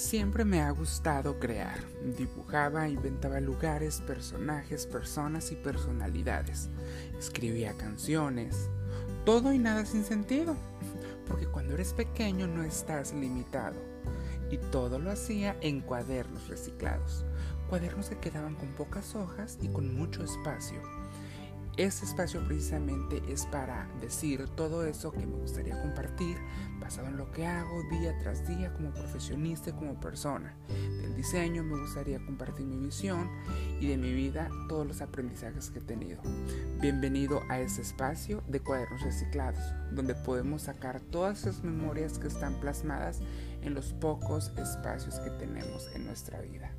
Siempre me ha gustado crear. Dibujaba, inventaba lugares, personajes, personas y personalidades. Escribía canciones. Todo y nada sin sentido. Porque cuando eres pequeño no estás limitado. Y todo lo hacía en cuadernos reciclados. Cuadernos que quedaban con pocas hojas y con mucho espacio. Este espacio precisamente es para decir todo eso que me gustaría compartir basado en lo que hago día tras día como profesionista y como persona. Del diseño me gustaría compartir mi visión y de mi vida todos los aprendizajes que he tenido. Bienvenido a este espacio de cuadernos reciclados, donde podemos sacar todas esas memorias que están plasmadas en los pocos espacios que tenemos en nuestra vida.